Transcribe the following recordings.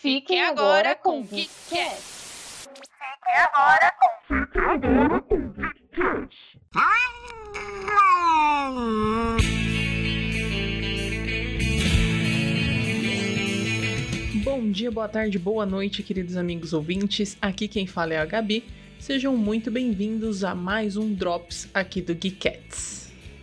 Fique agora com o Geekcast. Fique agora com Fique agora com. Bom dia, boa tarde, boa noite, queridos amigos ouvintes. Aqui quem fala é a Gabi. Sejam muito bem-vindos a mais um Drops aqui do Geekettes.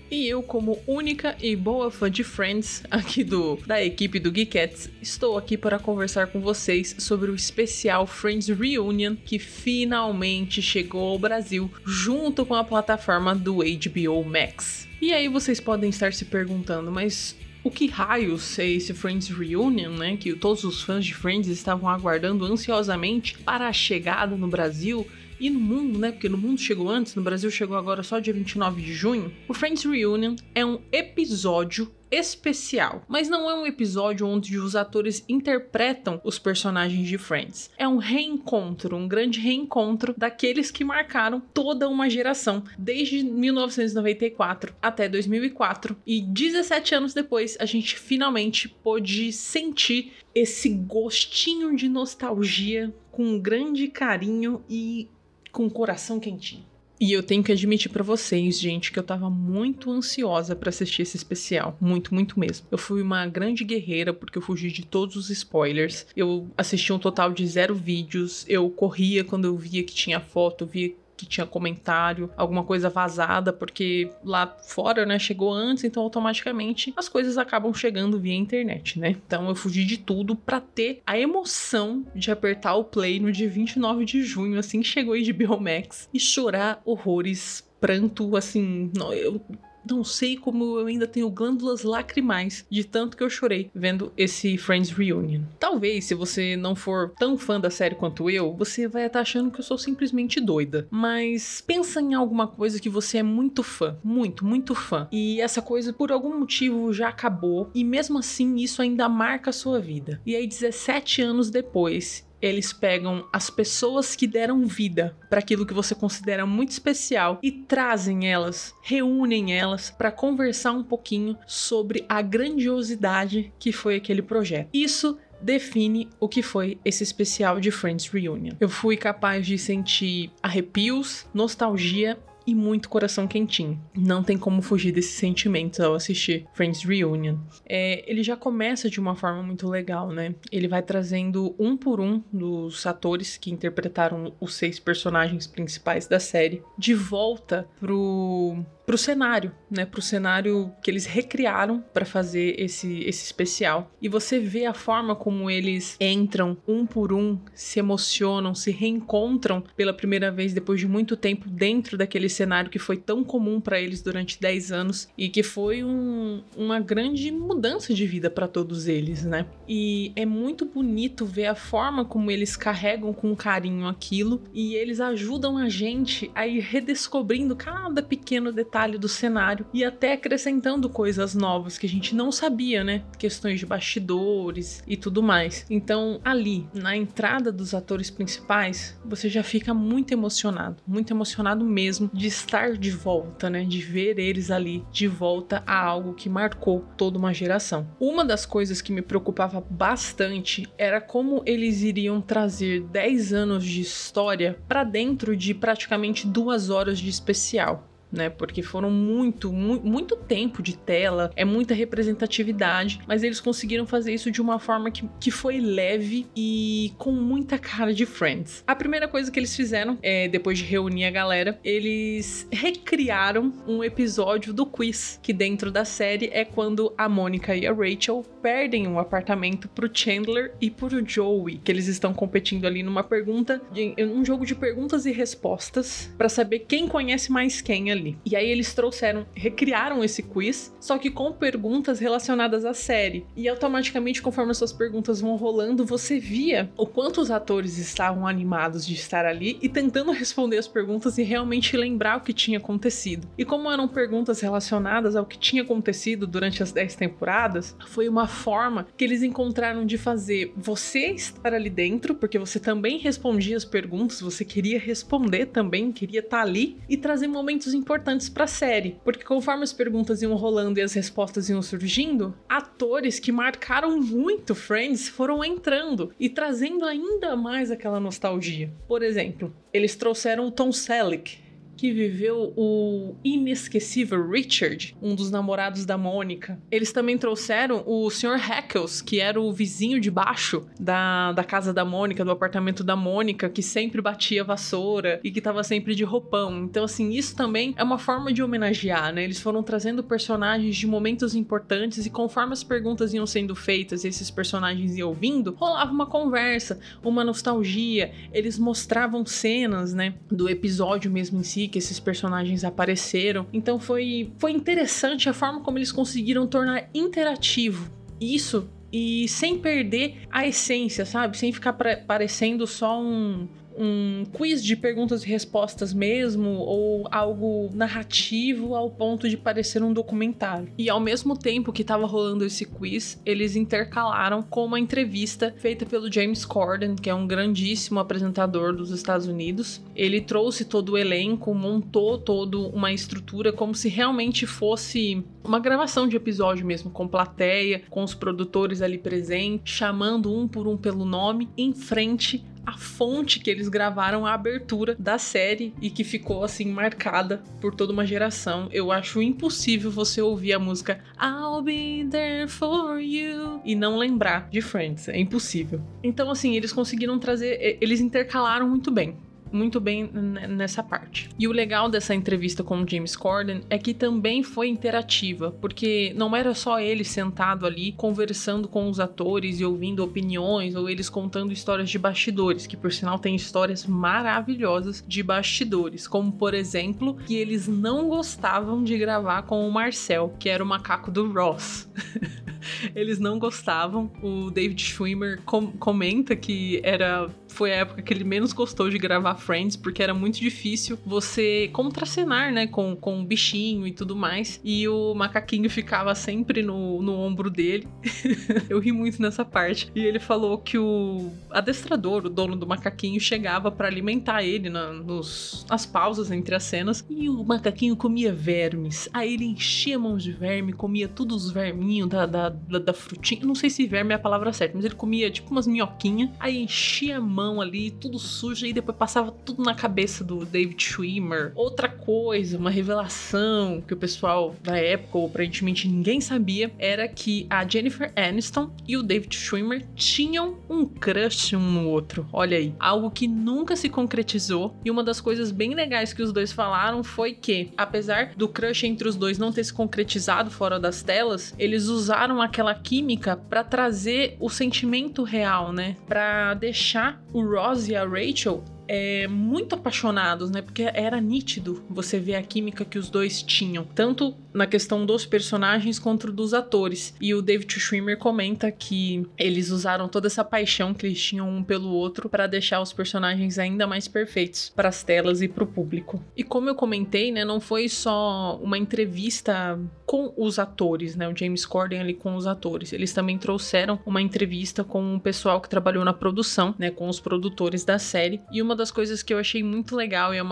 E eu, como única e boa fã de Friends aqui do da equipe do Geekettes, estou aqui para conversar com vocês sobre o especial Friends Reunion que finalmente chegou ao Brasil junto com a plataforma do HBO Max. E aí vocês podem estar se perguntando, mas o que raios é esse Friends Reunion, né? Que todos os fãs de Friends estavam aguardando ansiosamente para a chegada no Brasil e no mundo, né? Porque no mundo chegou antes, no Brasil chegou agora só dia 29 de junho. O Friends Reunion é um episódio especial, mas não é um episódio onde os atores interpretam os personagens de Friends. É um reencontro, um grande reencontro daqueles que marcaram toda uma geração, desde 1994 até 2004. E 17 anos depois, a gente finalmente pôde sentir esse gostinho de nostalgia com um grande carinho e com o coração quentinho. E eu tenho que admitir para vocês, gente, que eu tava muito ansiosa para assistir esse especial, muito, muito mesmo. Eu fui uma grande guerreira porque eu fugi de todos os spoilers. Eu assisti um total de zero vídeos. Eu corria quando eu via que tinha foto, via que tinha comentário, alguma coisa vazada, porque lá fora, né, chegou antes, então automaticamente as coisas acabam chegando via internet, né? Então eu fugi de tudo para ter a emoção de apertar o play no dia 29 de junho, assim que chegou de Biomax, e chorar horrores pranto, assim, eu não sei como eu ainda tenho glândulas lacrimais de tanto que eu chorei vendo esse Friends Reunion. Talvez, se você não for tão fã da série quanto eu, você vai estar achando que eu sou simplesmente doida. Mas pensa em alguma coisa que você é muito fã, muito, muito fã. E essa coisa, por algum motivo, já acabou. E mesmo assim, isso ainda marca a sua vida. E aí, 17 anos depois, eles pegam as pessoas que deram vida para aquilo que você considera muito especial e trazem elas, reúnem elas para conversar um pouquinho sobre a grandiosidade que foi aquele projeto. Isso define o que foi esse especial de Friends Reunion. Eu fui capaz de sentir arrepios, nostalgia e muito coração quentinho. Não tem como fugir desses sentimentos ao assistir Friends Reunion. É, ele já começa de uma forma muito legal, né? Ele vai trazendo um por um dos atores que interpretaram os seis personagens principais da série de volta pro pro cenário, né, pro cenário que eles recriaram para fazer esse esse especial. E você vê a forma como eles entram um por um, se emocionam, se reencontram pela primeira vez depois de muito tempo dentro daquele cenário que foi tão comum para eles durante 10 anos e que foi um, uma grande mudança de vida para todos eles, né? E é muito bonito ver a forma como eles carregam com carinho aquilo e eles ajudam a gente a ir redescobrindo cada pequeno detalhe detalhe do cenário e até acrescentando coisas novas que a gente não sabia, né? Questões de bastidores e tudo mais. Então, ali, na entrada dos atores principais, você já fica muito emocionado, muito emocionado mesmo de estar de volta, né? De ver eles ali de volta a algo que marcou toda uma geração. Uma das coisas que me preocupava bastante era como eles iriam trazer 10 anos de história para dentro de praticamente duas horas de especial né? Porque foram muito, mu muito tempo de tela, é muita representatividade, mas eles conseguiram fazer isso de uma forma que, que foi leve e com muita cara de Friends. A primeira coisa que eles fizeram, é, depois de reunir a galera, eles recriaram um episódio do quiz, que dentro da série é quando a Mônica e a Rachel perdem um apartamento pro Chandler e pro Joey, que eles estão competindo ali numa pergunta, de, um jogo de perguntas e respostas para saber quem conhece mais quem ali. E aí eles trouxeram, recriaram esse quiz, só que com perguntas relacionadas à série. E automaticamente, conforme as suas perguntas vão rolando, você via o quanto os atores estavam animados de estar ali e tentando responder as perguntas e realmente lembrar o que tinha acontecido. E como eram perguntas relacionadas ao que tinha acontecido durante as 10 temporadas, foi uma forma que eles encontraram de fazer você estar ali dentro, porque você também respondia as perguntas, você queria responder também, queria estar ali e trazer momentos importantes para a série, porque conforme as perguntas iam rolando e as respostas iam surgindo, atores que marcaram muito Friends foram entrando e trazendo ainda mais aquela nostalgia. Por exemplo, eles trouxeram o Tom Selleck, que viveu o inesquecível Richard, um dos namorados da Mônica. Eles também trouxeram o Sr. Hackles, que era o vizinho de baixo da, da casa da Mônica, do apartamento da Mônica, que sempre batia vassoura e que tava sempre de roupão. Então, assim, isso também é uma forma de homenagear, né? Eles foram trazendo personagens de momentos importantes e conforme as perguntas iam sendo feitas e esses personagens iam ouvindo, rolava uma conversa, uma nostalgia. Eles mostravam cenas, né, do episódio mesmo em si, que esses personagens apareceram. Então foi, foi interessante a forma como eles conseguiram tornar interativo isso e sem perder a essência, sabe? Sem ficar parecendo só um, um quiz de perguntas e respostas mesmo, ou algo narrativo ao ponto de parecer um documentário. E ao mesmo tempo que estava rolando esse quiz, eles intercalaram com uma entrevista feita pelo James Corden, que é um grandíssimo apresentador dos Estados Unidos. Ele trouxe todo o elenco, montou toda uma estrutura como se realmente fosse uma gravação de episódio mesmo, com plateia, com os produtores ali presentes, chamando um por um pelo nome, em frente a fonte que eles gravaram a abertura da série e que ficou assim marcada por toda uma geração. Eu acho impossível você ouvir a música I'll be there for you e não lembrar de Friends. É impossível. Então, assim, eles conseguiram trazer, eles intercalaram muito bem muito bem nessa parte. E o legal dessa entrevista com o James Corden é que também foi interativa, porque não era só ele sentado ali conversando com os atores e ouvindo opiniões ou eles contando histórias de bastidores, que por sinal tem histórias maravilhosas de bastidores, como por exemplo, que eles não gostavam de gravar com o Marcel, que era o macaco do Ross. eles não gostavam. O David Schwimmer com comenta que era foi a época que ele menos gostou de gravar Friends, porque era muito difícil você contracenar, né, com, com um bichinho e tudo mais. E o macaquinho ficava sempre no, no ombro dele. Eu ri muito nessa parte. E ele falou que o adestrador, o dono do macaquinho, chegava para alimentar ele na, nos, nas pausas entre as cenas. E o macaquinho comia vermes. Aí ele enchia a mão de verme, comia todos os verminhos da, da, da, da frutinha. Não sei se verme é a palavra certa, mas ele comia tipo umas minhoquinhas. Aí enchia a mão ali, tudo sujo, e depois passava tudo na cabeça do David Schwimmer. Outra coisa, uma revelação que o pessoal da época, ou aparentemente ninguém sabia, era que a Jennifer Aniston e o David Schwimmer tinham um crush um no outro. Olha aí, algo que nunca se concretizou. E uma das coisas bem legais que os dois falaram foi que, apesar do crush entre os dois não ter se concretizado fora das telas, eles usaram aquela química para trazer o sentimento real, né? Para deixar o Ross e a Rachel é, muito apaixonados, né? Porque era nítido você ver a química que os dois tinham, tanto na questão dos personagens quanto dos atores. E o David Schwimmer comenta que eles usaram toda essa paixão que eles tinham um pelo outro para deixar os personagens ainda mais perfeitos para as telas e para o público. E como eu comentei, né, não foi só uma entrevista com os atores, né, o James Corden ali com os atores. Eles também trouxeram uma entrevista com o pessoal que trabalhou na produção, né, com os produtores da série. E uma das coisas que eu achei muito legal e é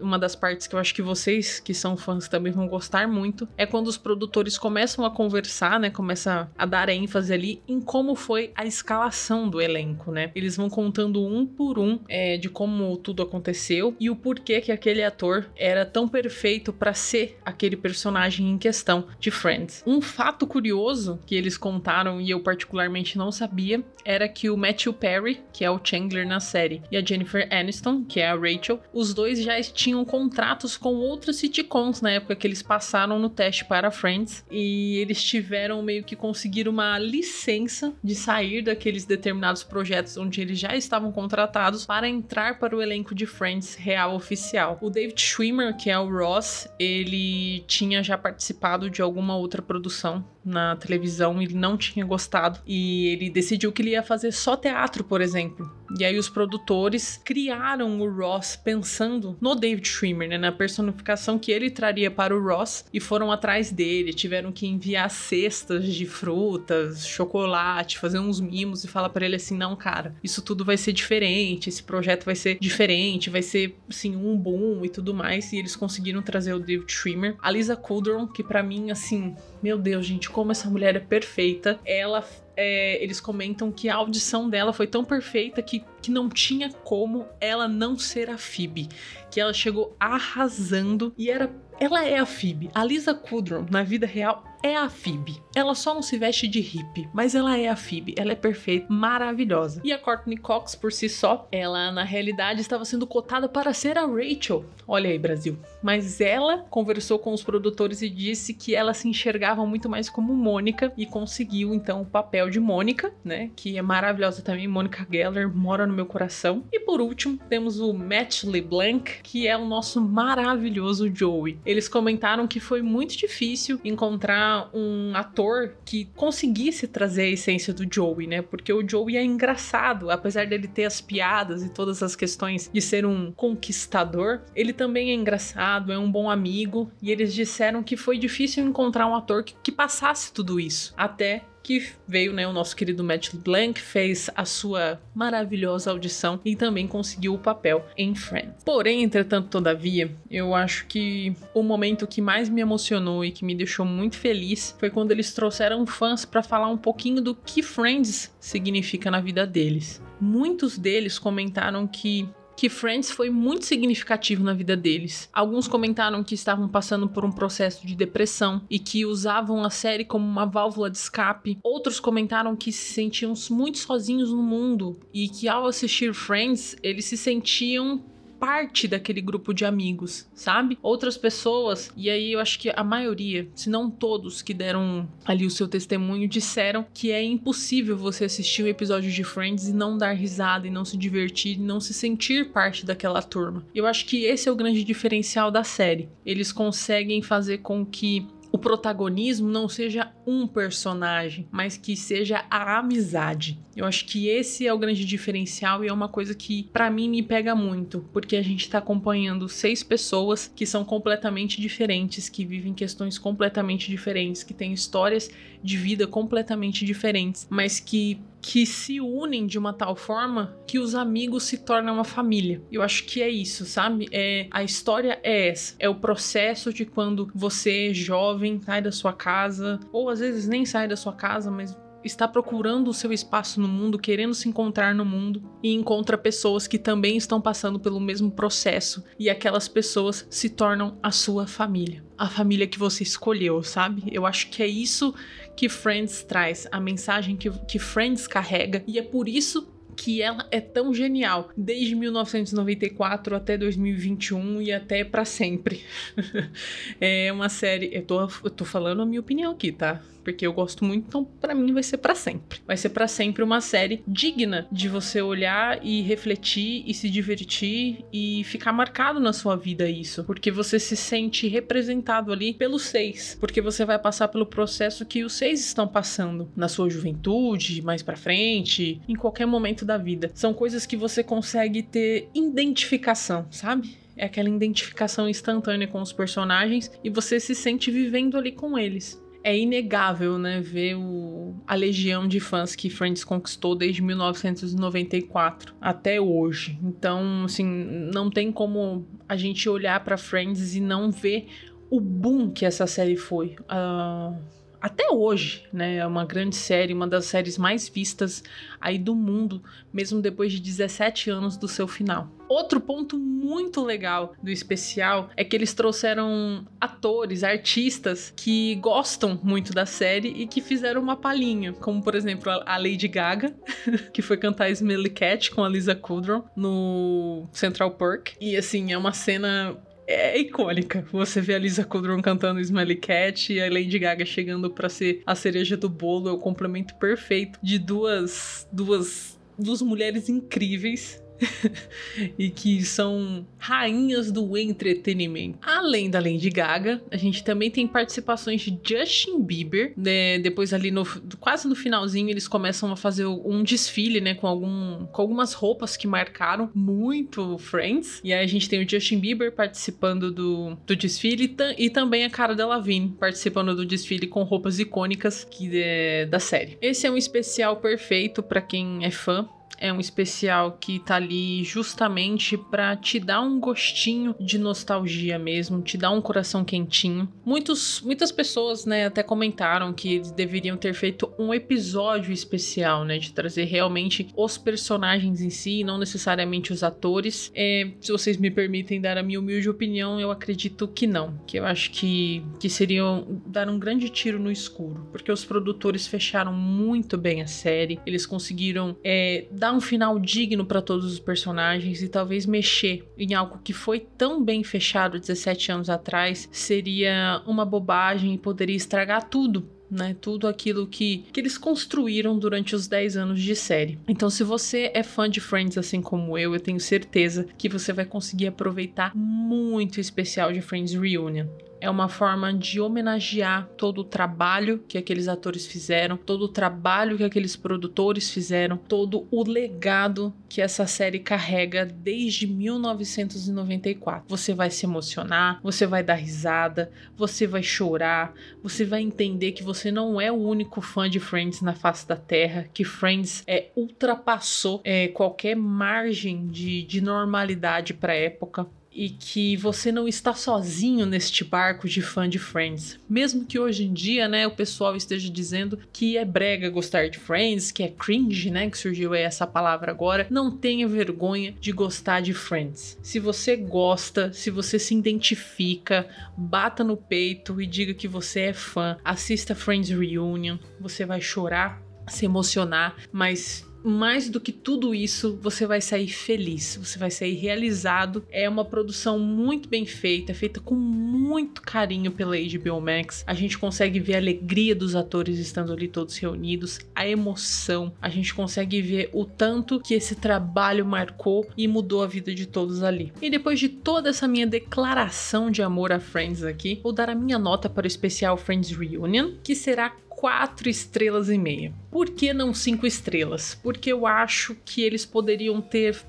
uma das partes que eu acho que vocês que são fãs também vão gostar muito é quando os produtores começam a conversar, né? Começa a dar ênfase ali em como foi a escalação do elenco, né? Eles vão contando um por um é, de como tudo aconteceu e o porquê que aquele ator era tão perfeito para ser aquele personagem em questão de Friends. Um fato curioso que eles contaram e eu particularmente não sabia era que o Matthew Perry, que é o Chandler na série, e a Jennifer Aniston, que é a Rachel, os dois já tinham contratos com outros sitcoms na época que eles passaram no teste para Friends e eles tiveram meio que conseguir uma licença de sair daqueles determinados projetos onde eles já estavam contratados para entrar para o elenco de Friends real oficial. O David Schwimmer, que é o Ross, ele tinha já participado de alguma outra produção na televisão, ele não tinha gostado e ele decidiu que ele ia fazer só teatro, por exemplo E aí os produtores criaram o Ross pensando no David Schwimmer, né, na personificação que ele traria para o Ross e foram atrás dele, tiveram que enviar cestas de frutas, chocolate, fazer uns mimos e falar para ele assim: "Não, cara, isso tudo vai ser diferente, esse projeto vai ser diferente, vai ser assim um boom e tudo mais". E eles conseguiram trazer o David Schwimmer, a Lisa Kudrow, que para mim assim, meu Deus, gente, como essa mulher é perfeita. Ela é, eles comentam que a audição dela foi tão perfeita que, que não tinha como ela não ser a Phoebe. Que ela chegou arrasando e era. Ela é a Phoebe. A Lisa Kudrow, na vida real, é a Phoebe. Ela só não se veste de hippie, mas ela é a Phoebe. Ela é perfeita, maravilhosa. E a Courtney Cox, por si só, ela na realidade estava sendo cotada para ser a Rachel. Olha aí, Brasil. Mas ela conversou com os produtores e disse que ela se enxergava muito mais como Mônica e conseguiu então o papel de Mônica, né? Que é maravilhosa também. Mônica Geller mora no meu coração. E por último, temos o Matt LeBlanc, que é o nosso maravilhoso Joey. Eles comentaram que foi muito difícil encontrar um ator que conseguisse trazer a essência do Joey, né? Porque o Joey é engraçado, apesar dele ter as piadas e todas as questões de ser um conquistador, ele também é engraçado, é um bom amigo, e eles disseram que foi difícil encontrar um ator que, que passasse tudo isso. Até que veio, né, o nosso querido Matt LeBlanc, fez a sua maravilhosa audição e também conseguiu o papel em Friends. Porém, entretanto, todavia, eu acho que o momento que mais me emocionou e que me deixou muito feliz foi quando eles trouxeram fãs para falar um pouquinho do que Friends significa na vida deles. Muitos deles comentaram que que Friends foi muito significativo na vida deles. Alguns comentaram que estavam passando por um processo de depressão e que usavam a série como uma válvula de escape. Outros comentaram que se sentiam muito sozinhos no mundo e que ao assistir Friends, eles se sentiam parte daquele grupo de amigos, sabe? Outras pessoas, e aí eu acho que a maioria, se não todos que deram ali o seu testemunho, disseram que é impossível você assistir um episódio de Friends e não dar risada, e não se divertir, e não se sentir parte daquela turma. Eu acho que esse é o grande diferencial da série. Eles conseguem fazer com que o protagonismo não seja um personagem, mas que seja a amizade. Eu acho que esse é o grande diferencial e é uma coisa que para mim me pega muito, porque a gente tá acompanhando seis pessoas que são completamente diferentes, que vivem questões completamente diferentes, que têm histórias de vida completamente diferentes, mas que que se unem de uma tal forma que os amigos se tornam uma família. Eu acho que é isso, sabe? É a história é essa, é o processo de quando você jovem sai da sua casa ou às vezes nem sai da sua casa, mas está procurando o seu espaço no mundo, querendo se encontrar no mundo e encontra pessoas que também estão passando pelo mesmo processo e aquelas pessoas se tornam a sua família, a família que você escolheu, sabe? Eu acho que é isso que Friends traz, a mensagem que, que Friends carrega e é por isso que ela é tão genial desde 1994 até 2021 e até para sempre. é uma série, eu tô, eu tô falando a minha opinião aqui, tá? porque eu gosto muito, então para mim vai ser para sempre. Vai ser para sempre uma série digna de você olhar e refletir e se divertir e ficar marcado na sua vida isso, porque você se sente representado ali pelos seis, porque você vai passar pelo processo que os seis estão passando na sua juventude, mais para frente, em qualquer momento da vida. São coisas que você consegue ter identificação, sabe? é aquela identificação instantânea com os personagens e você se sente vivendo ali com eles é inegável, né, ver o, a legião de fãs que Friends conquistou desde 1994 até hoje. Então, assim, não tem como a gente olhar para Friends e não ver o boom que essa série foi. Uh, até hoje, né? É uma grande série, uma das séries mais vistas aí do mundo, mesmo depois de 17 anos do seu final. Outro ponto muito legal do especial é que eles trouxeram atores, artistas que gostam muito da série e que fizeram uma palhinha, como por exemplo a Lady Gaga, que foi cantar Smelly Cat com a Lisa Kudrow no Central Park. E assim, é uma cena é icônica. Você vê a Lisa Kudrow cantando Smelly Cat e a Lady Gaga chegando para ser a cereja do bolo, é o complemento perfeito de duas duas duas mulheres incríveis e que são rainhas do entretenimento. Além da Lady Gaga, a gente também tem participações de Justin Bieber. Né? Depois ali no quase no finalzinho eles começam a fazer um desfile, né, com algum com algumas roupas que marcaram muito Friends. E aí a gente tem o Justin Bieber participando do, do desfile e também a Cara Delevingne participando do desfile com roupas icônicas que é, da série. Esse é um especial perfeito para quem é fã é um especial que tá ali justamente para te dar um gostinho de nostalgia mesmo, te dar um coração quentinho. Muitos, muitas pessoas, né, até comentaram que eles deveriam ter feito um episódio especial, né, de trazer realmente os personagens em si, não necessariamente os atores. É, se vocês me permitem dar a minha humilde opinião, eu acredito que não, que eu acho que, que seriam dar um grande tiro no escuro, porque os produtores fecharam muito bem a série, eles conseguiram é, dar um final digno para todos os personagens e talvez mexer em algo que foi tão bem fechado 17 anos atrás seria uma bobagem e poderia estragar tudo né? Tudo aquilo que, que eles construíram durante os 10 anos de série. Então, se você é fã de Friends assim como eu, eu tenho certeza que você vai conseguir aproveitar muito o especial de Friends Reunion é uma forma de homenagear todo o trabalho que aqueles atores fizeram, todo o trabalho que aqueles produtores fizeram, todo o legado que essa série carrega desde 1994. Você vai se emocionar, você vai dar risada, você vai chorar, você vai entender que você não é o único fã de Friends na face da Terra, que Friends é ultrapassou é, qualquer margem de, de normalidade para época e que você não está sozinho neste barco de fã de Friends. Mesmo que hoje em dia, né, o pessoal esteja dizendo que é brega gostar de Friends, que é cringe, né, que surgiu aí essa palavra agora, não tenha vergonha de gostar de Friends. Se você gosta, se você se identifica, bata no peito e diga que você é fã. Assista Friends Reunion, você vai chorar, se emocionar, mas mais do que tudo isso, você vai sair feliz, você vai sair realizado. É uma produção muito bem feita, feita com muito carinho pela HBO Max. A gente consegue ver a alegria dos atores estando ali todos reunidos, a emoção. A gente consegue ver o tanto que esse trabalho marcou e mudou a vida de todos ali. E depois de toda essa minha declaração de amor a Friends aqui, vou dar a minha nota para o especial Friends Reunion, que será quatro estrelas e meia. Por que não cinco estrelas? Porque eu acho que eles poderiam ter,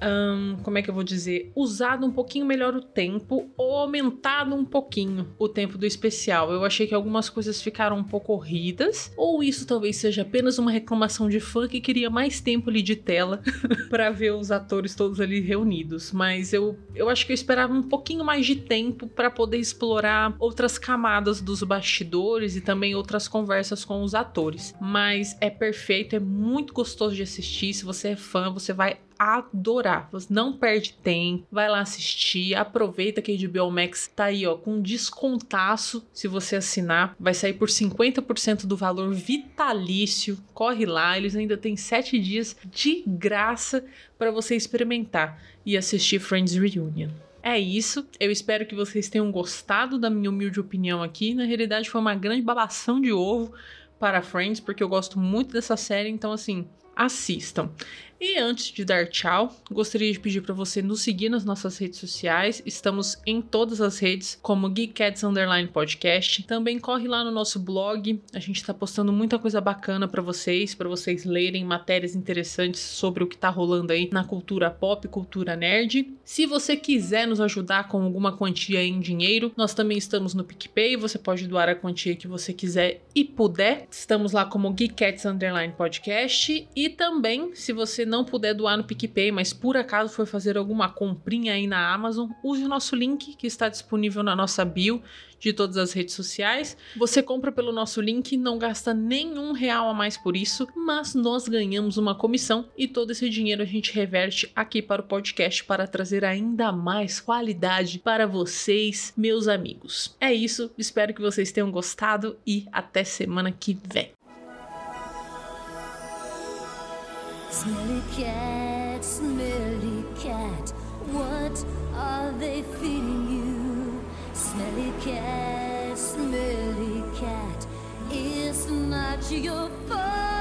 como é que eu vou dizer, usado um pouquinho melhor o tempo ou aumentado um pouquinho o tempo do especial. Eu achei que algumas coisas ficaram um pouco corridas, ou isso talvez seja apenas uma reclamação de fã que queria mais tempo ali de tela para ver os atores todos ali reunidos. Mas eu, eu acho que eu esperava um pouquinho mais de tempo para poder explorar outras camadas dos bastidores e também outras conversas com os atores. Mas é perfeito, é muito gostoso de assistir. Se você é fã, você vai adorar. Você não perde tempo, vai lá assistir, aproveita que a HBO Max tá aí, ó, com descontaço. Se você assinar, vai sair por 50% do valor vitalício. Corre lá, eles ainda têm 7 dias de graça para você experimentar e assistir Friends Reunion. É isso. Eu espero que vocês tenham gostado da minha humilde opinião aqui. Na realidade, foi uma grande babação de ovo para Friends, porque eu gosto muito dessa série, então assim, assistam. E antes de dar tchau, gostaria de pedir para você nos seguir nas nossas redes sociais. Estamos em todas as redes, como Geekcats Underline Podcast. Também corre lá no nosso blog. A gente está postando muita coisa bacana para vocês, para vocês lerem matérias interessantes sobre o que está rolando aí na cultura pop, cultura nerd. Se você quiser nos ajudar com alguma quantia em dinheiro, nós também estamos no PicPay. Você pode doar a quantia que você quiser e puder. Estamos lá como Geekcats Underline Podcast. E também, se você não puder doar no PicPay, mas por acaso for fazer alguma comprinha aí na Amazon, use o nosso link que está disponível na nossa bio de todas as redes sociais. Você compra pelo nosso link, não gasta nenhum real a mais por isso, mas nós ganhamos uma comissão e todo esse dinheiro a gente reverte aqui para o podcast para trazer ainda mais qualidade para vocês, meus amigos. É isso, espero que vocês tenham gostado e até semana que vem. Smelly cat, smelly cat, what are they feeding you? Smelly cat, smelly cat, it's not your fault.